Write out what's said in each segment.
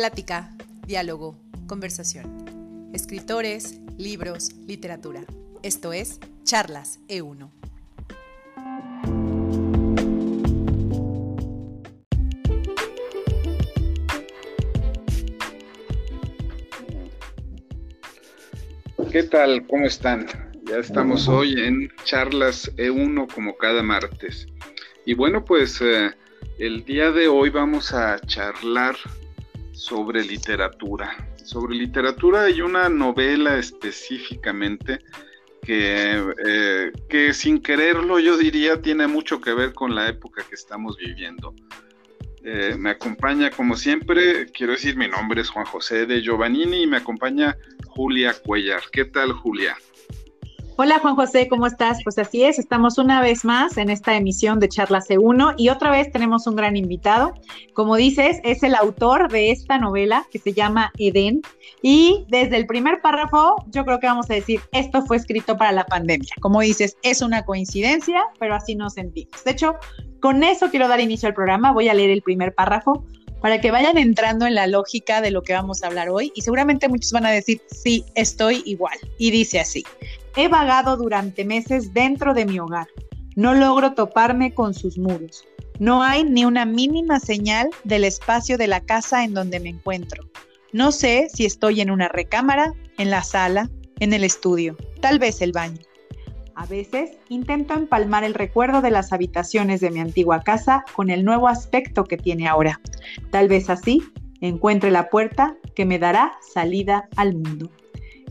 Plática, diálogo, conversación. Escritores, libros, literatura. Esto es Charlas E1. ¿Qué tal? ¿Cómo están? Ya estamos hoy en Charlas E1 como cada martes. Y bueno, pues eh, el día de hoy vamos a charlar sobre literatura. Sobre literatura hay una novela específicamente que, eh, que sin quererlo yo diría tiene mucho que ver con la época que estamos viviendo. Eh, me acompaña, como siempre, quiero decir, mi nombre es Juan José de Giovannini y me acompaña Julia Cuellar. ¿Qué tal, Julia? Hola Juan José, ¿cómo estás? Pues así es, estamos una vez más en esta emisión de Charla C1 y otra vez tenemos un gran invitado. Como dices, es el autor de esta novela que se llama Edén y desde el primer párrafo yo creo que vamos a decir, esto fue escrito para la pandemia. Como dices, es una coincidencia, pero así nos sentimos. De hecho, con eso quiero dar inicio al programa, voy a leer el primer párrafo para que vayan entrando en la lógica de lo que vamos a hablar hoy y seguramente muchos van a decir, sí, estoy igual. Y dice así, he vagado durante meses dentro de mi hogar, no logro toparme con sus muros, no hay ni una mínima señal del espacio de la casa en donde me encuentro. No sé si estoy en una recámara, en la sala, en el estudio, tal vez el baño. A veces intento empalmar el recuerdo de las habitaciones de mi antigua casa con el nuevo aspecto que tiene ahora. Tal vez así encuentre la puerta que me dará salida al mundo.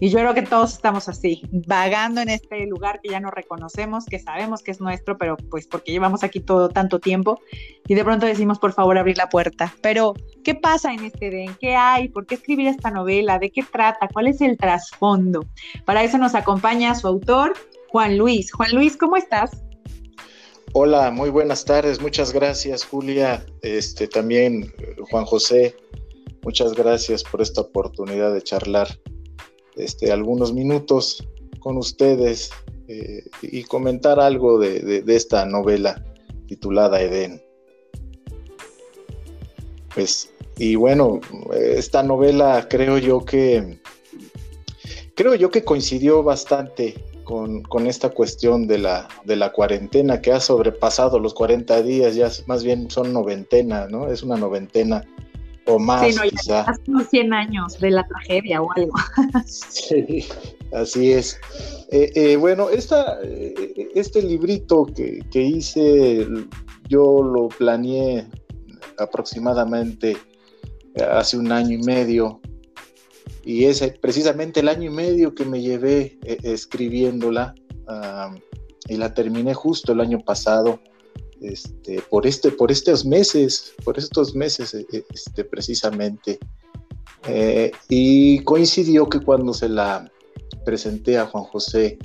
Y yo creo que todos estamos así, vagando en este lugar que ya no reconocemos, que sabemos que es nuestro, pero pues porque llevamos aquí todo tanto tiempo y de pronto decimos, por favor, abrir la puerta. Pero, ¿qué pasa en este den? ¿Qué hay? ¿Por qué escribir esta novela? ¿De qué trata? ¿Cuál es el trasfondo? Para eso nos acompaña su autor, Juan Luis. Juan Luis, ¿cómo estás? Hola, muy buenas tardes. Muchas gracias, Julia. Este también Juan José. Muchas gracias por esta oportunidad de charlar este, algunos minutos con ustedes eh, y comentar algo de, esta novela titulada Edén. Pues, y bueno, esta novela creo yo que creo yo que coincidió bastante con, esta cuestión de la, de la cuarentena que ha sobrepasado los 40 días, ya más bien son noventena, ¿no? Es una noventena o más. Sí, no, quizá. Unos 100 años de la tragedia o algo. sí, así es. Eh, eh, bueno, esta, eh, este librito que, que hice, yo lo planeé aproximadamente hace un año y medio y es precisamente el año y medio que me llevé escribiéndola y la terminé justo el año pasado este, por, este, por estos meses, por estos meses eh, eh, este, precisamente. y coincidió que cuando se la presenté a Juan José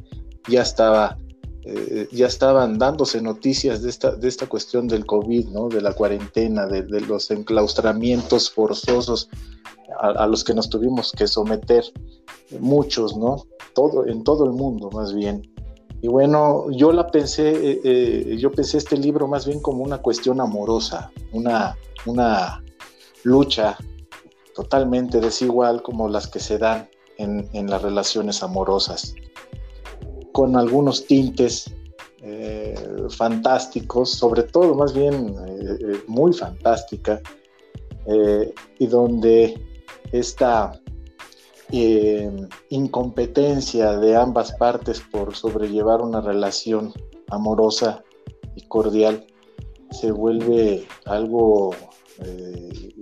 ya estaba ya estaban dándose noticias de esta, de esta cuestión del COVID, ¿no? de la cuarentena, de, los enclaustramientos forzosos a, los que nos tuvimos que someter, muchos, ¿no? Todo, en todo el mundo más bien. Y bueno, yo la pensé, eh, eh, yo pensé este libro más bien como una cuestión amorosa, una, una lucha totalmente desigual como las que se dan en, en las relaciones amorosas, con algunos tintes eh, fantásticos, sobre todo más bien muy fantástica, y donde esta eh, incompetencia de ambas partes por sobrellevar una relación amorosa y cordial se vuelve algo eh,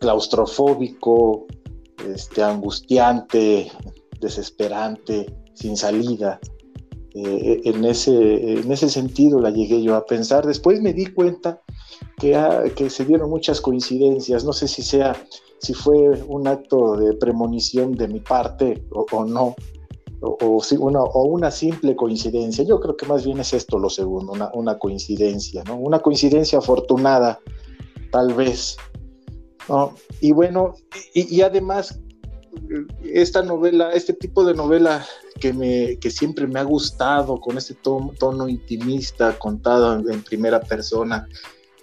claustrofóbico, este, angustiante, desesperante, sin salida. Eh, en, ese, en ese sentido la llegué yo a pensar. Después me di cuenta que, que se dieron muchas coincidencias, no sé si sea si fue un acto de premonición de mi parte o, no, o, una, o, una, simple coincidencia. Yo creo que más bien es esto lo segundo, una, coincidencia, ¿no? Una coincidencia afortunada, tal vez. Y bueno, y, además, esta novela, este tipo de novela que, me, que siempre me ha gustado, con este tono intimista, contado en primera persona,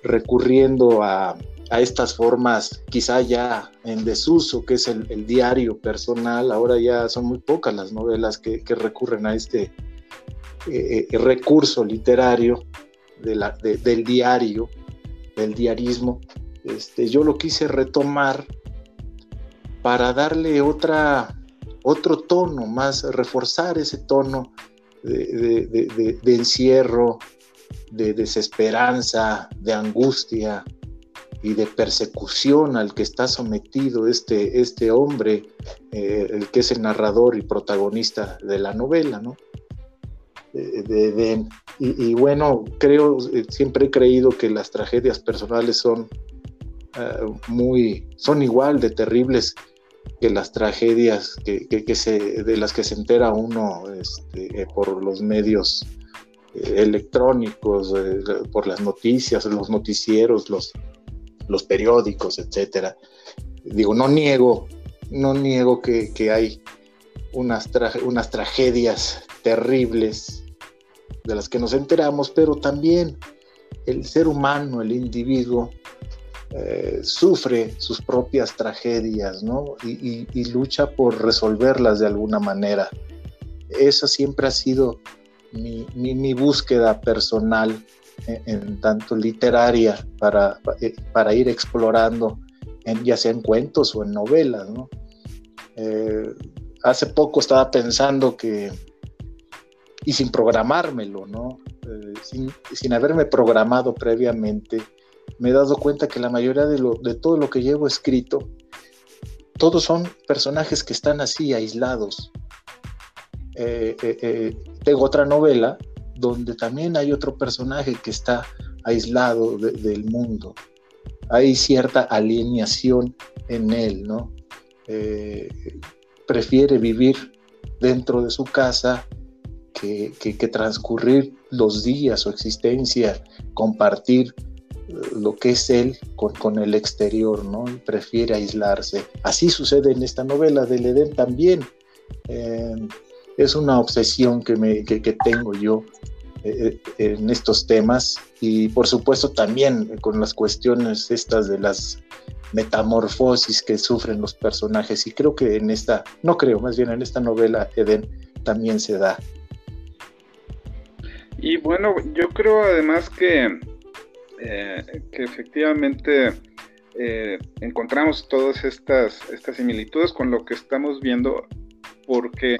recurriendo a, a estas formas quizá ya en desuso, que es el, diario personal. Ahora ya son muy pocas las novelas que, recurren a este eh, eh, recurso literario del diario, del diarismo. Este, yo lo quise retomar para darle otra, otro tono, más reforzar ese tono de encierro, de desesperanza, de angustia, y de persecución al que está sometido este, este hombre, eh, el que es el narrador y protagonista de la novela, ¿no? y, bueno, creo, eh, siempre he creído que las tragedias personales son eh, muy, son igual de terribles que las tragedias que, se, de las que se entera uno este, por los medios electrónicos, por las noticias, los noticieros, los, los periódicos, etcétera. Digo, no niego, no niego que, hay unas, unas tragedias terribles de las que nos enteramos, pero también el ser humano, el individuo, eh, sufre sus propias tragedias, ¿no? Y, lucha por resolverlas de alguna manera. Esa siempre ha sido mi, mi búsqueda personal en, tanto literaria para, eh, para ir explorando, en, ya sea en cuentos o en novelas. ¿no? Eh, hace poco estaba pensando que, y sin programármelo, ¿no? Eh, sin, sin, haberme programado previamente, me he dado cuenta que la mayoría de, lo, de todo lo que llevo escrito, todos son personajes que están así, aislados. tengo otra novela donde también hay otro personaje que está aislado del mundo. Hay cierta alienación en él, ¿no? Eh, prefiere vivir dentro de su casa que, transcurrir los días, su existencia, compartir eh, lo que es él con, el exterior, ¿no? prefiere aislarse. Así sucede en esta novela del Edén también. Eh, es una obsesión que, me, que, tengo yo eh, eh, en estos temas y por supuesto también con las cuestiones estas de las metamorfosis que sufren los personajes y creo que en esta, no creo, más bien en esta novela Eden también se da. Y bueno, yo creo además que, eh, que efectivamente encontramos todas estas, estas similitudes con lo que estamos viendo porque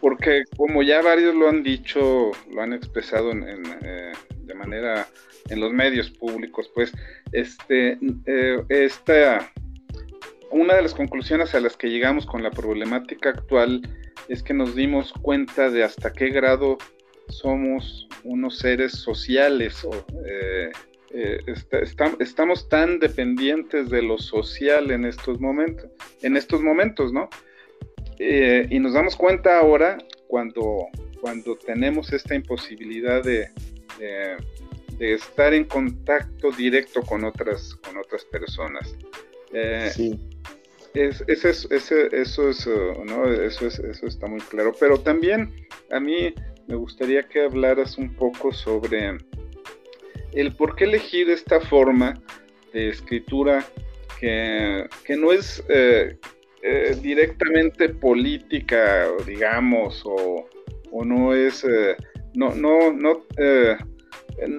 porque como ya varios lo han dicho, lo han expresado eh, de manera en los medios públicos, pues este, eh, esta, una de las conclusiones a las que llegamos con la problemática actual es que nos dimos cuenta de hasta qué grado somos unos seres sociales o eh, estamos tan dependientes de lo social en estos momentos, en estos momentos, ¿no? Eh, y nos damos cuenta ahora cuando, cuando tenemos esta imposibilidad de, de, estar en contacto directo con otras, con otras personas. Eh, sí. Es, eso, es, eso, es, ¿no? eso, es, eso está muy claro. Pero también a mí me gustaría que hablaras un poco sobre el por qué elegir esta forma de escritura que, que no es, eh, eh, directamente política, digamos, o, no es, eh, no, no, no, eh,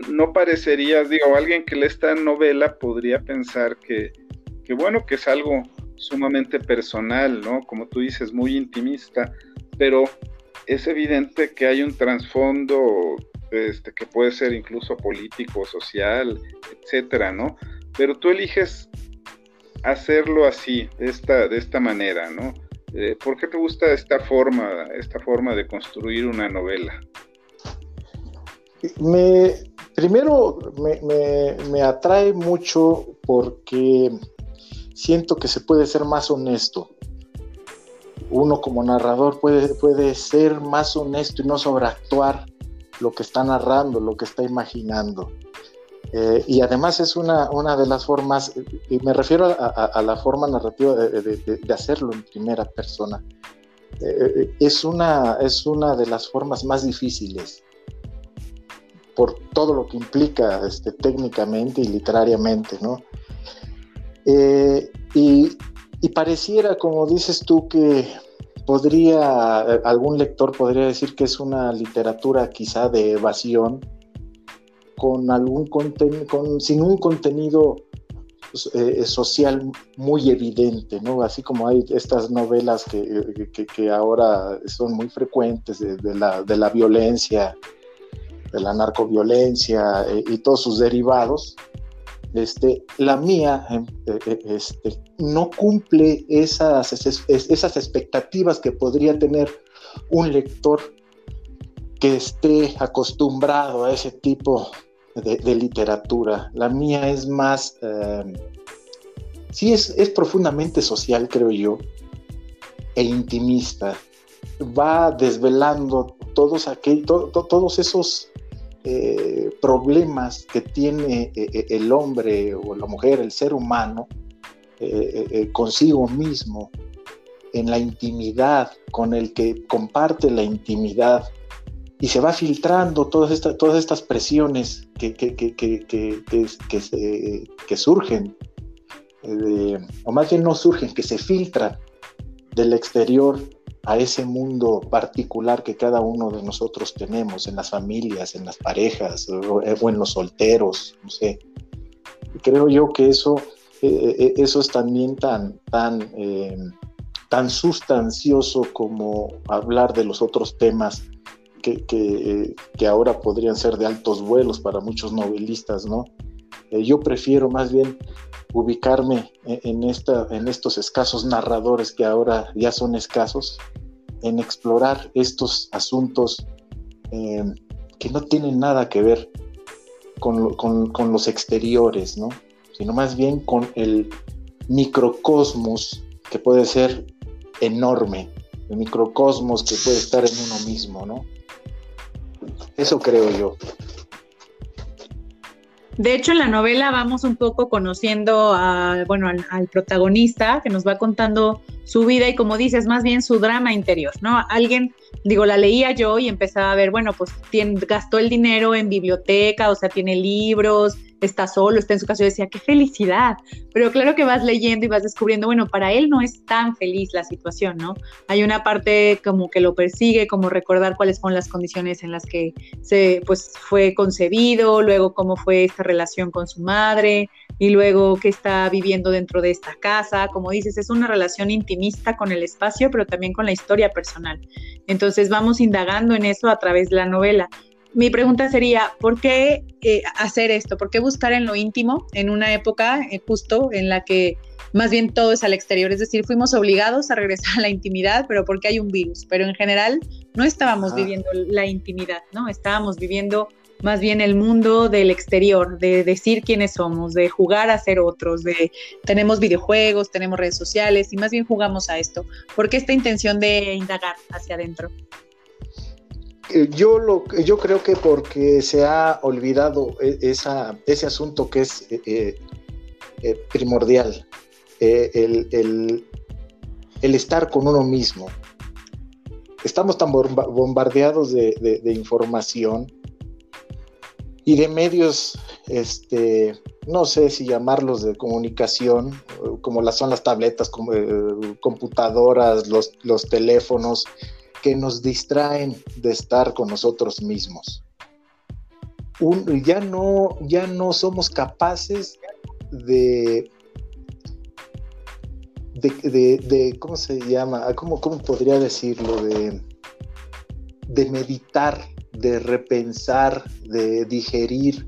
no parecería, digo, alguien que lee esta novela podría pensar que, que, bueno, que es algo sumamente personal, ¿no? Como tú dices, muy intimista, pero es evidente que hay un trasfondo este, que puede ser incluso político, social, etcétera, ¿no? Pero tú eliges hacerlo así, de esta, de esta manera, ¿no? Eh, ¿Por qué te gusta esta forma, esta forma de construir una novela? Me, primero me, atrae mucho porque siento que se puede ser más honesto. Uno como narrador puede, puede ser más honesto y no sobreactuar lo que está narrando, lo que está imaginando. Eh, y además es una, una, de las formas, y me refiero a, la forma narrativa de, hacerlo en primera persona, eh, es, una, es una de las formas más difíciles, por todo lo que implica este, técnicamente y literariamente, ¿no? Eh, y, y, pareciera, como dices tú, que podría, algún lector podría decir que es una literatura quizá de evasión, con algún contenido, sin un contenido pues, eh, social muy evidente, ¿no? Así como hay estas novelas que, que, ahora son muy frecuentes de, la, de, la, violencia, de la narcoviolencia eh, y todos sus derivados, este, la mía em, eh, este, no cumple esas, esas expectativas que podría tener un lector que esté acostumbrado a ese tipo de, literatura. La mía es más, em, sí es, es, profundamente social, creo yo, e intimista. Va desvelando todos, aquel, todos esos eh, problemas que tiene eh, eh, el hombre o la mujer, el ser humano, consigo mismo, en la intimidad, con el que comparte la intimidad y se va filtrando todas, estas todas estas presiones que, que, que, que surgen, eh, o más bien no surgen, que se filtran del exterior a ese mundo particular que cada uno de nosotros tenemos, en las familias, en las parejas o, eh, en los solteros, no sé. Creo yo que eso, eh, eso es también tan, tan, tan sustancioso como hablar de los otros temas que, ahora podrían ser de altos vuelos para muchos novelistas, ¿no? Eh, yo prefiero más bien ubicarme en, esta, en estos escasos narradores que ahora ya son escasos, en explorar estos asuntos eh, que no tienen nada que ver con, con, los exteriores, ¿no? sino más bien con el microcosmos que puede ser enorme, el microcosmos que puede estar en uno mismo, ¿no? Eso creo yo. De hecho, en la novela vamos un poco conociendo a, bueno, al, protagonista que nos va contando su vida y como dices, más bien su drama interior, ¿no? Alguien, digo, la leía yo y empezaba a ver, bueno, pues gastó el dinero en biblioteca, o sea, tiene libros, está solo, está en su casa. Yo decía, qué felicidad. Pero claro que vas leyendo y vas descubriendo, bueno, para él no es tan feliz la situación, ¿no? Hay una parte como que lo persigue, como recordar cuáles fueron las condiciones en las que se, pues, fue concebido, luego cómo fue esta relación con su madre y luego qué está viviendo dentro de esta casa. Como dices, es una relación intimista con el espacio, pero también con la historia personal. Entonces vamos indagando en eso a través de la novela mi pregunta sería, ¿por qué eh, hacer esto? ¿Por qué buscar en lo íntimo en una época eh, justo en la que más bien todo es al exterior? Es decir, fuimos obligados a regresar a la intimidad, pero porque hay un virus. Pero en general no estábamos viviendo la intimidad, ¿no? Estábamos viviendo más bien el mundo del exterior, de decir quiénes somos, de jugar a ser otros, de tenemos videojuegos, tenemos redes sociales y más bien jugamos a esto. ¿Por qué esta intención de indagar hacia adentro? Eh, yo, lo, yo creo que porque se ha olvidado e, esa, ese asunto que es eh, eh, primordial, el, estar con uno mismo. Estamos tan bombardeados de, información y de medios, este, no sé si llamarlos de comunicación, como las son las tabletas, como, computadoras, los, los teléfonos, que nos distraen de estar con nosotros mismos. ya, no, ya no somos capaces de, de, ¿cómo se llama? ¿Cómo, cómo podría decirlo? De, de meditar, de repensar, de digerir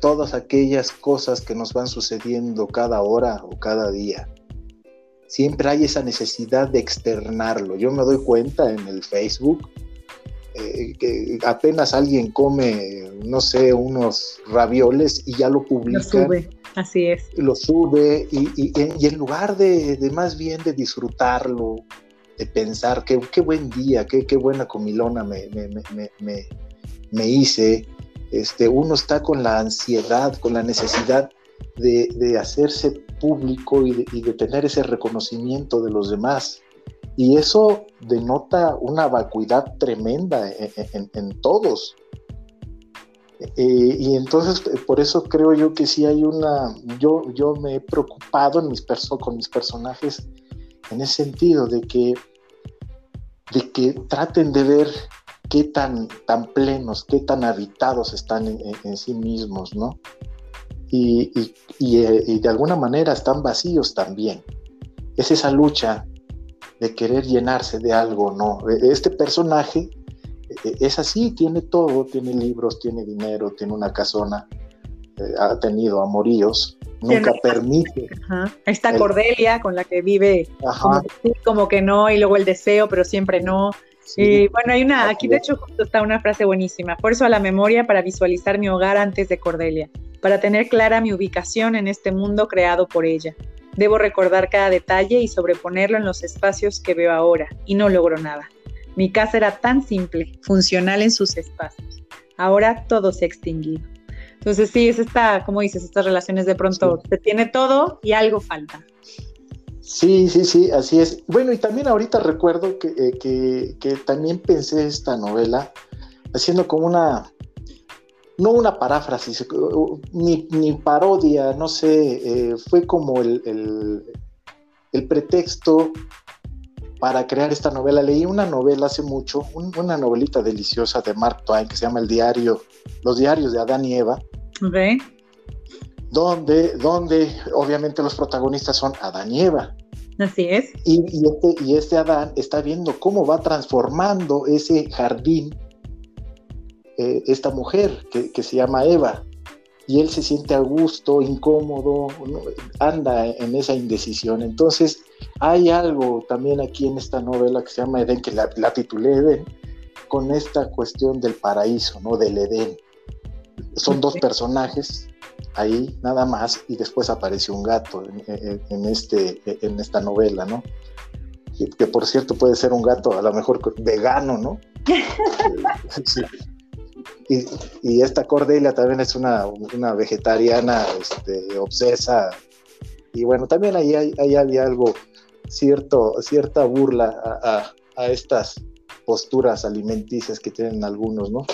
todas aquellas cosas que nos van sucediendo cada hora o cada día siempre hay esa necesidad de externarlo. Yo me doy cuenta en el Facebook eh, que apenas alguien come, no sé, unos ravioles y ya lo publica. Lo sube, así es. Lo sube y, en lugar de, más bien de disfrutarlo, de pensar qué, qué buen día, qué, qué buena comilona me, me, hice, este, uno está con la ansiedad, con la necesidad de, de hacerse público y de, tener ese reconocimiento de los demás. Y eso denota una vacuidad tremenda en, todos. Eh, y entonces, por eso creo yo que sí hay una, yo, yo me he preocupado en mis perso con mis personajes en ese sentido, de que, de que traten de ver qué tan, tan plenos, qué tan habitados están en, sí mismos, ¿no? Y, eh, y, de alguna manera están vacíos también. Es esa lucha de querer llenarse de algo, ¿no? E, este personaje e, es así, tiene todo, tiene libros, tiene dinero, tiene una casona, eh, ha tenido amoríos, nunca permite. Esta Cordelia con la que vive como que, no, y luego el deseo, pero siempre no. y bueno, hay una, aquí de hecho justo está una frase buenísima, fuerzo a la memoria para visualizar mi hogar antes de Cordelia, para tener clara mi ubicación en este mundo creado por ella. Debo recordar cada detalle y sobreponerlo en los espacios que veo ahora, y no logro nada. Mi casa era tan simple, funcional en sus espacios. Ahora todo se ha extinguido. Entonces sí, es esta, como dices, estas relaciones de pronto se tiene todo y algo falta. Sí, sí, sí, así es. Bueno, y también ahorita recuerdo que, eh, que, también pensé esta novela haciendo como una, no una paráfrasis, ni, ni parodia, no sé, eh, fue como el, el, el pretexto para crear esta novela. Leí una novela hace mucho, una novelita deliciosa de Mark Twain que se llama El Diario, Los Diarios de Adán y Eva. Donde, donde obviamente los protagonistas son Adán y Eva. Así es. Y, este, y este Adán está viendo cómo va transformando ese jardín eh, esta mujer que, que se llama Eva y él se siente a gusto, incómodo, anda en esa indecisión. Entonces, hay algo también aquí en esta novela que se llama Edén, que la, titulé Edén, con esta cuestión del paraíso, ¿no? Del Edén. Son dos personajes ahí nada más y después aparece un gato en, este, en esta novela, ¿no? Que, por cierto puede ser un gato a lo mejor vegano, ¿no? sí. Y, esta Cordelia también es una, vegetariana este, obsesa. Y bueno, también ahí, hay había algo, cierto, cierta burla a, a, estas posturas alimenticias que tienen algunos, ¿no?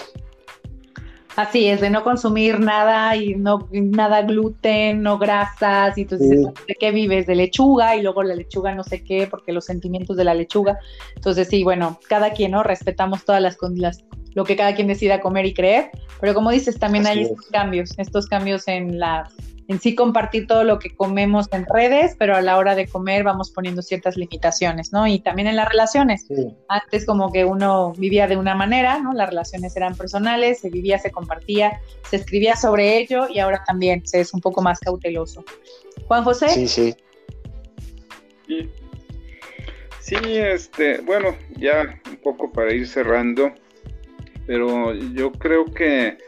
Así es, de no consumir nada y no nada gluten, no grasas, y entonces, ¿de qué vives? De lechuga y luego la lechuga no sé qué, porque los sentimientos de la lechuga. Entonces, sí, bueno, cada quien, ¿no? Respetamos todas las, las lo que cada quien decida comer y creer, pero como dices, también hay estos cambios, estos cambios en la en sí compartir todo lo que comemos en redes, pero a la hora de comer vamos poniendo ciertas limitaciones, ¿no? Y también en las relaciones. Antes como que uno vivía de una manera, ¿no? Las relaciones eran personales, se vivía, se compartía, se escribía sobre ello y ahora también se es un poco más cauteloso. Juan José. Sí, sí. Sí, este, bueno, ya un poco para ir cerrando, pero yo creo que,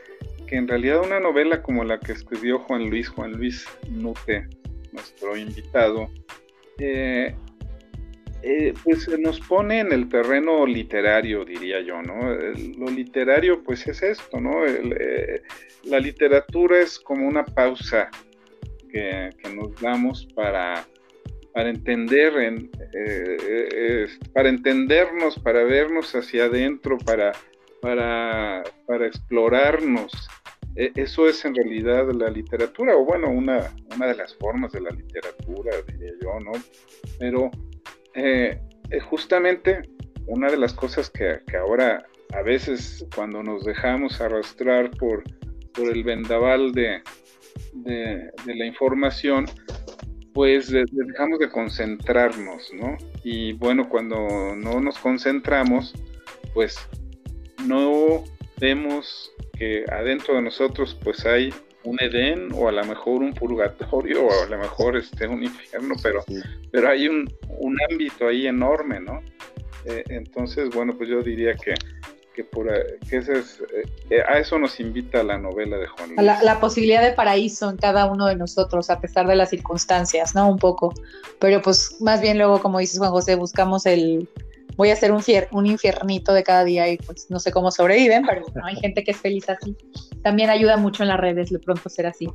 en realidad una novela como la que escribió Juan Luis, Juan Luis Nute, nuestro invitado, eh, eh, pues nos pone en el terreno literario, diría yo, ¿no? lo literario, pues es esto, ¿no? Eh, la literatura es como una pausa que, nos damos para, para entender, en, para entendernos, para vernos hacia adentro, para para, para explorarnos. E, eso es en realidad la literatura, o bueno, una, una de las formas de la literatura, diría yo, ¿no? Pero eh, eh, justamente una de las cosas que, ahora a veces cuando nos dejamos arrastrar por, por el vendaval de, de, la información, pues dejamos de concentrarnos, ¿no? Y bueno, cuando no nos concentramos, pues no vemos que adentro de nosotros pues hay un Edén o a lo mejor un purgatorio o a lo mejor este, un infierno, pero, pero hay un, ámbito ahí enorme, ¿no? Eh, entonces, bueno, pues yo diría que, que, por, que ese es, eh, a eso nos invita la novela de Juan Luis. La, la, posibilidad de paraíso en cada uno de nosotros, a pesar de las circunstancias, ¿no? Un poco. Pero pues más bien luego, como dices Juan José, buscamos el, voy a hacer un, un infiernito de cada día y pues no sé cómo sobreviven, pero hay gente que es feliz así. También ayuda mucho en las redes de pronto ser así.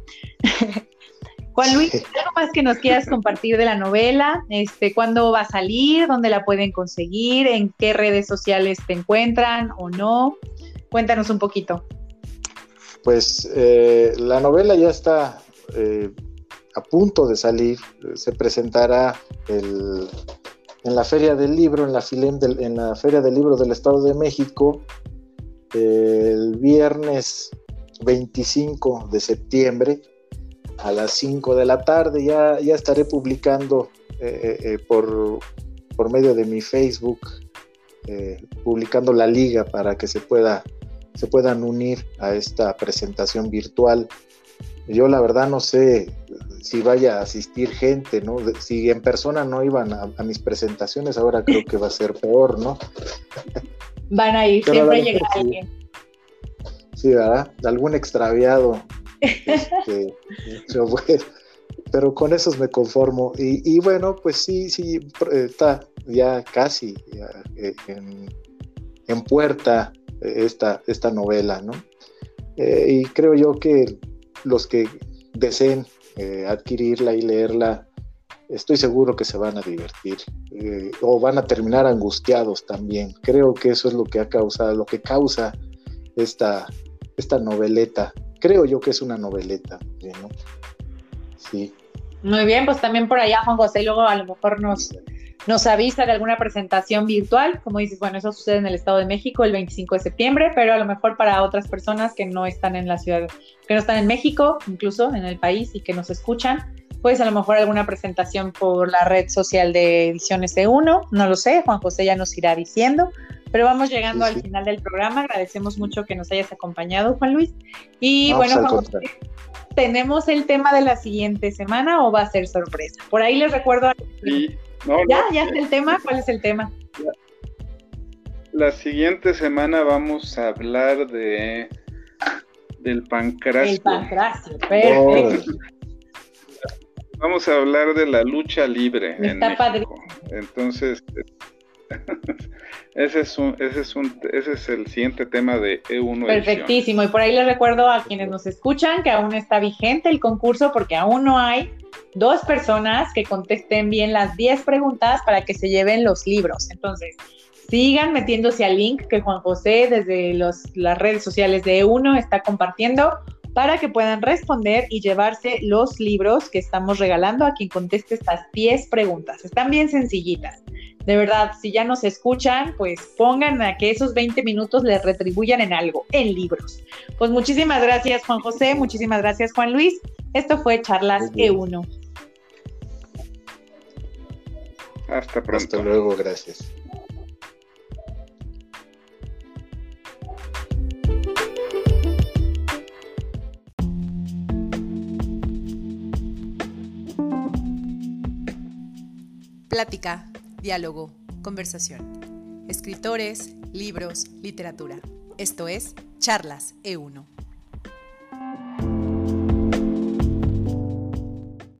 Juan Luis, ¿algo más que nos quieras compartir de la novela? Este, ¿Cuándo va a salir? ¿Dónde la pueden conseguir? ¿En qué redes sociales te encuentran o no? Cuéntanos un poquito. pues eh, la novela ya está eh, a punto de salir, se presentará en la Feria del Libro, en la, en la Feria del Libro del Estado de México, el viernes 25 de septiembre a las 5 de la tarde. Ya, estaré publicando eh, por, por medio de mi Facebook eh, publicando la liga para que se, pueda, se puedan unir a esta presentación virtual. Yo la verdad no sé si vaya a asistir gente, ¿no? Si en persona no iban a, mis presentaciones, ahora creo que va a ser peor, ¿no? Van a ir, siempre llega alguien. Sí, ¿verdad? Algún extraviado. Este, pero con esos me conformo. Y, bueno, pues sí, sí, está ya casi eh, en, puerta eh, esta, esta novela, ¿no? Eh, y creo yo que los que deseen adquirirla y leerla, estoy seguro que se van a divertir o van a terminar angustiados también. Creo que eso es lo que ha causado, lo que causa esta, esta noveleta. Creo yo que es una noveleta, ¿no? Sí. Muy bien, pues también por allá Juan José luego a lo mejor nos, nos avisa de alguna presentación virtual. Como dices, bueno, eso sucede en el Estado de México el 25 de septiembre, pero a lo mejor para otras personas que no están en la ciudad, que no están en México, incluso en el país y que nos escuchan, pues a lo mejor alguna presentación por la red social de Ediciones E1, no lo sé, Juan José ya nos irá diciendo. Pero vamos llegando al final del programa. Agradecemos mucho que nos hayas acompañado, Juan Luis. Y bueno, Juan José, ¿tenemos el tema de la siguiente semana o va a ser sorpresa? Por ahí les recuerdo. Ya, ya es el tema. ¿Cuál es el tema? La, siguiente semana vamos a hablar de del pancracio. El pancracio, perfecto. Vamos a hablar de la lucha libre. Está padre. Entonces, ese es, un, ese, es un, ese es el siguiente tema de E1. Perfectísimo. Y por ahí les recuerdo a quienes nos escuchan que aún está vigente el concurso porque aún no hay dos personas que contesten bien las 10 preguntas para que se lleven los libros. Entonces, sigan metiéndose al link que Juan José desde las redes sociales de E1 está compartiendo para que puedan responder y llevarse los libros que estamos regalando a quien conteste estas 10 preguntas. Están bien sencillitas de verdad, si ya nos escuchan, pues pongan a que esos 20 minutos les retribuyan en algo, en libros. Pues muchísimas gracias, Juan José, muchísimas gracias, Juan Luis. Esto fue Charlas E1. Hasta pronto. Hasta luego, gracias. Plática diálogo, conversación. Escritores, libros, literatura. Esto es Charlas E1.